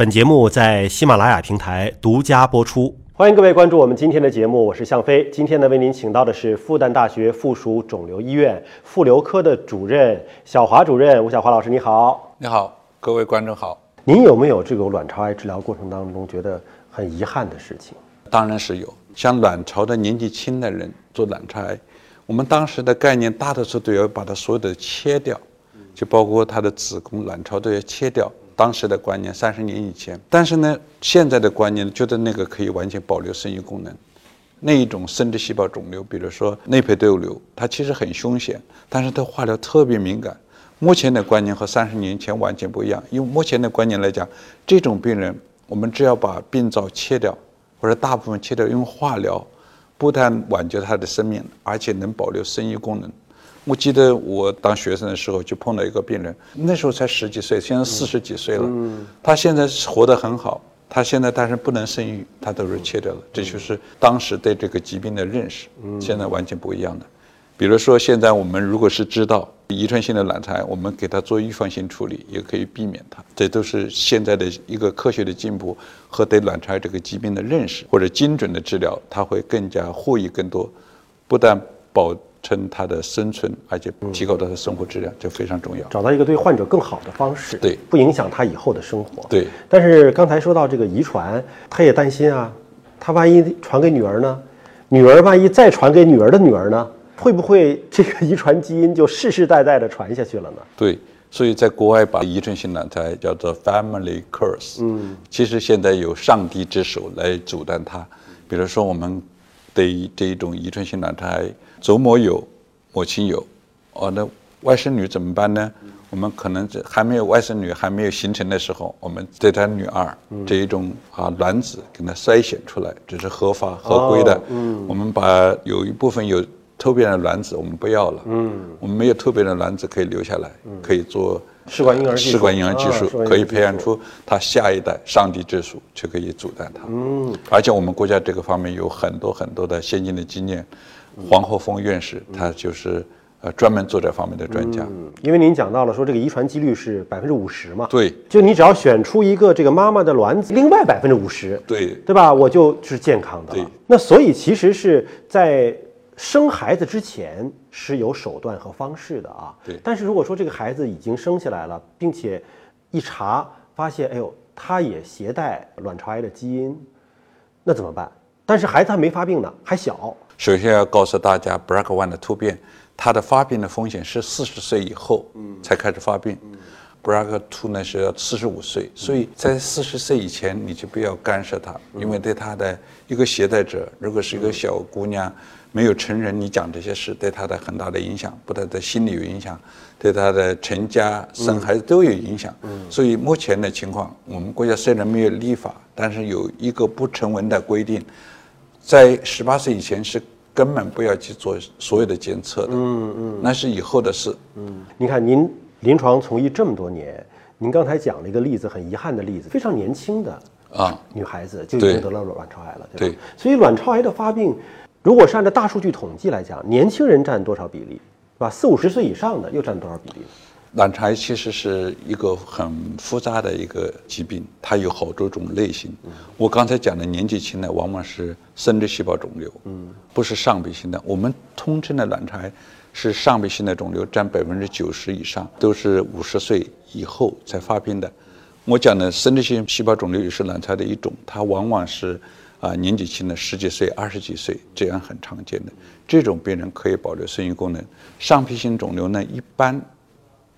本节目在喜马拉雅平台独家播出。欢迎各位关注我们今天的节目，我是向飞。今天呢，为您请到的是复旦大学附属肿瘤医院妇瘤科的主任小华主任，吴小华老师，你好。你好，各位观众好。您有没有这个卵巢癌治疗过程当中觉得很遗憾的事情？当然是有。像卵巢的年纪轻的人做卵巢癌，我们当时的概念大多数都要把它所有的切掉，就包括它的子宫、卵巢都要切掉。当时的观念，三十年以前，但是呢，现在的观念觉得那个可以完全保留生育功能。那一种生殖细胞肿瘤，比如说内胚窦瘤，它其实很凶险，但是它化疗特别敏感。目前的观念和三十年前完全不一样。用目前的观念来讲，这种病人，我们只要把病灶切掉，或者大部分切掉，用化疗，不但挽救他的生命，而且能保留生育功能。我记得我当学生的时候就碰到一个病人，那时候才十几岁，现在四十几岁了。嗯他现在活得很好，他现在但是不能生育，他都是切掉了。这就是当时对这个疾病的认识，现在完全不一样的。比如说，现在我们如果是知道遗传性的卵巢，我们给他做预防性处理，也可以避免它。这都是现在的一个科学的进步和对卵巢这个疾病的认识，或者精准的治疗，它会更加获益更多，不但保。称他的生存，而且提高他的生活质量，就非常重要。找到一个对患者更好的方式，对，不影响他以后的生活。对。但是刚才说到这个遗传，他也担心啊，他万一传给女儿呢？女儿万一再传给女儿的女儿呢？会不会这个遗传基因就世世代代的传下去了呢？对，所以在国外把遗传性难才叫做 family curse。嗯。其实现在有上帝之手来阻断它，比如说我们对这一种遗传性卵巢。祖母有，母亲有，哦，那外甥女怎么办呢？我们可能还没有外甥女还没有形成的时候，我们对她女儿这一种啊卵子给她筛选出来，这是合法合规的。嗯，我们把有一部分有突变的卵子我们不要了。嗯，我们没有突变的卵子可以留下来，可以做试管婴儿试管婴儿技术，可以培养出他下一代上帝之属，却可以阻断他。嗯，而且我们国家这个方面有很多很多的先进的经验。黄鹤峰院士，他就是呃专门做这方面的专家。因为您讲到了说这个遗传几率是百分之五十嘛，对，就你只要选出一个这个妈妈的卵子，另外百分之五十，对，对吧？我就是健康的。对，那所以其实是在生孩子之前是有手段和方式的啊。对，但是如果说这个孩子已经生下来了，并且一查发现，哎呦，他也携带卵巢癌的基因，那怎么办？但是孩子还没发病呢，还小。首先要告诉大家，BRCA1 的突变，它的发病的风险是四十岁以后才开始发病。BRCA2 呢是要四十五岁，所以在四十岁以前你就不要干涉他，因为对他的一个携带者，如果是一个小姑娘没有成人，你讲这些事对她的很大的影响，不但在心理有影响，对她的成家生孩子都有影响。所以目前的情况，我们国家虽然没有立法，但是有一个不成文的规定。在十八岁以前是根本不要去做所有的检测的，嗯嗯，那是以后的事。嗯，你看您临床从医这么多年，您刚才讲了一个例子，很遗憾的例子，非常年轻的啊女孩子就已经得了卵巢癌了，对吧？所以卵巢癌的发病，如果是按照大数据统计来讲，年轻人占多少比例，是吧？四五十岁以上的又占多少比例？卵巢癌其实是一个很复杂的一个疾病，它有好多种类型。我刚才讲的年纪轻的，往往是生殖细胞肿瘤，不是上皮性的。我们通称的卵巢癌是上皮性的肿瘤，占百分之九十以上，都是五十岁以后才发病的。我讲的生殖性细胞肿瘤也是卵巢的一种，它往往是啊年纪轻的十几岁、二十几岁这样很常见的。这种病人可以保留生育功能。上皮性肿瘤呢，一般。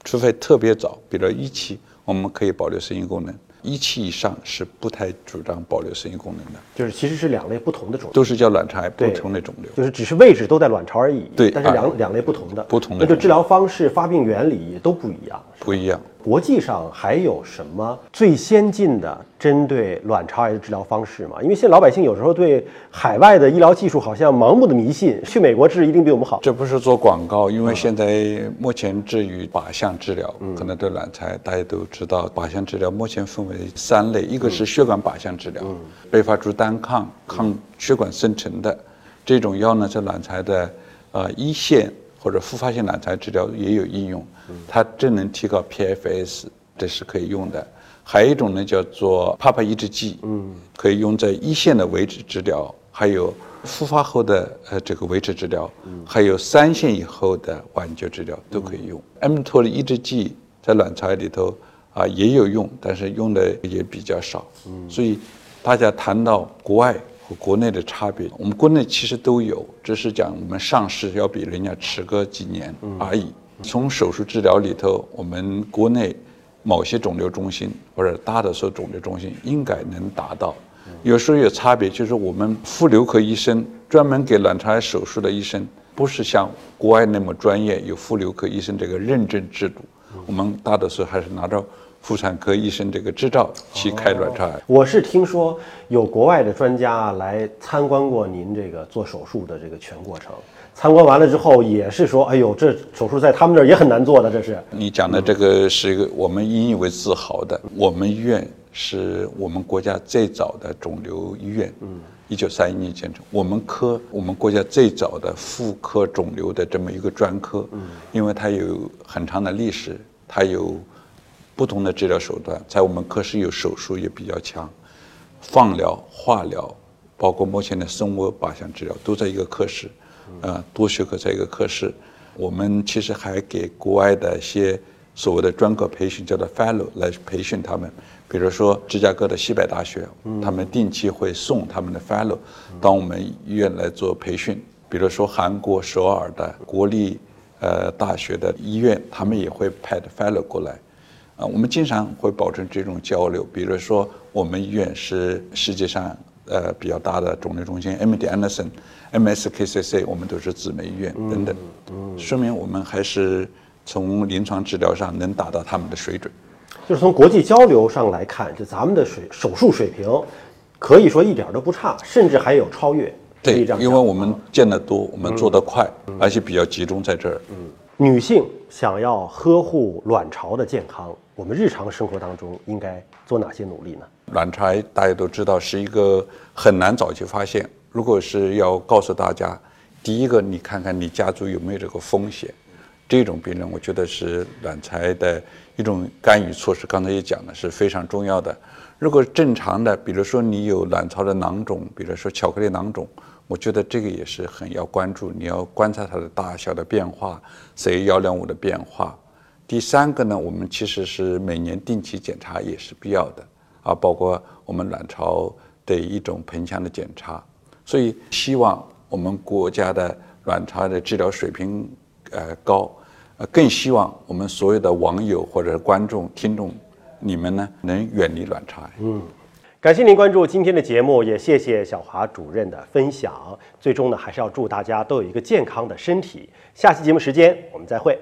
除非特别早，比如一期，我们可以保留生育功能；一期以上是不太主张保留生育功能的。就是其实是两类不同的肿瘤，都是叫卵巢癌不同的肿瘤，就是只是位置都在卵巢而已。对，但是两两类不同的，不同的，那就治疗方式、发病原理都不一样。不一样。国际上还有什么最先进的针对卵巢癌的治疗方式吗？因为现在老百姓有时候对海外的医疗技术好像盲目的迷信，去美国治一定比我们好。这不是做广告，因为现在目前治愈靶向治疗，可能对卵巢大家都知道，靶向治疗目前分为三类，一个是血管靶向治疗，贝发珠单抗抗血管生成的这种药呢，在卵巢的呃一线或者复发性卵巢治疗也有应用。它真能提高 PFS，这是可以用的。还有一种呢叫做帕帕抑制剂，嗯，可以用在一线的维持治疗，还有复发后的呃这个维持治疗，还有三线以后的挽救治疗都可以用。m t o 的抑制剂在卵巢里头啊也有用，但是用的也比较少。嗯，所以大家谈到国外和国内的差别，我们国内其实都有，只是讲我们上市要比人家迟个几年而已。从手术治疗里头，我们国内某些肿瘤中心或者大的所肿瘤中心应该能达到。有时候有差别，就是我们妇瘤科医生专门给卵巢癌手术的医生，不是像国外那么专业，有妇瘤科医生这个认证制度。我们大多数还是拿着妇产科医生这个执照去开卵巢癌。我是听说有国外的专家来参观过您这个做手术的这个全过程。参观完了之后，也是说，哎呦，这手术在他们那儿也很难做的。这是你讲的这个是一个我们引以为自豪的。我们医院是我们国家最早的肿瘤医院，嗯，一九三一年建成。我们科，我们国家最早的妇科肿瘤的这么一个专科，嗯，因为它有很长的历史，它有不同的治疗手段，在我们科室有手术也比较强，放疗、化疗，包括目前的生物靶向治疗都在一个科室。呃，多学科在一个科室，我们其实还给国外的一些所谓的专科培训，叫做 Fellow 来培训他们。比如说芝加哥的西北大学，他们定期会送他们的 Fellow 到我们医院来做培训。比如说韩国首尔的国立呃大学的医院，他们也会派的 Fellow 过来。啊，我们经常会保证这种交流。比如说，我们医院是世界上。呃，比较大的肿瘤中心，MD Anderson、MSKCC，我们都是姊妹医院等等，说明我们还是从临床治疗上能达到他们的水准。就是从国际交流上来看，就咱们的水手术水平，可以说一点都不差，甚至还有超越。对，因为我们见得多，我们做得快，而且比较集中在这儿。嗯，女性想要呵护卵巢的健康，我们日常生活当中应该做哪些努力呢？卵巢大家都知道是一个很难早期发现。如果是要告诉大家，第一个，你看看你家族有没有这个风险，这种病人，我觉得是卵巢的一种干预措施。刚才也讲的是非常重要的。如果正常的，比如说你有卵巢的囊肿，比如说巧克力囊肿，我觉得这个也是很要关注。你要观察它的大小的变化，CA 幺两五的变化。第三个呢，我们其实是每年定期检查也是必要的。啊，包括我们卵巢的一种盆腔的检查，所以希望我们国家的卵巢的治疗水平呃高，呃更希望我们所有的网友或者观众听众，你们呢能远离卵巢癌。嗯，感谢您关注今天的节目，也谢谢小华主任的分享。最终呢，还是要祝大家都有一个健康的身体。下期节目时间我们再会。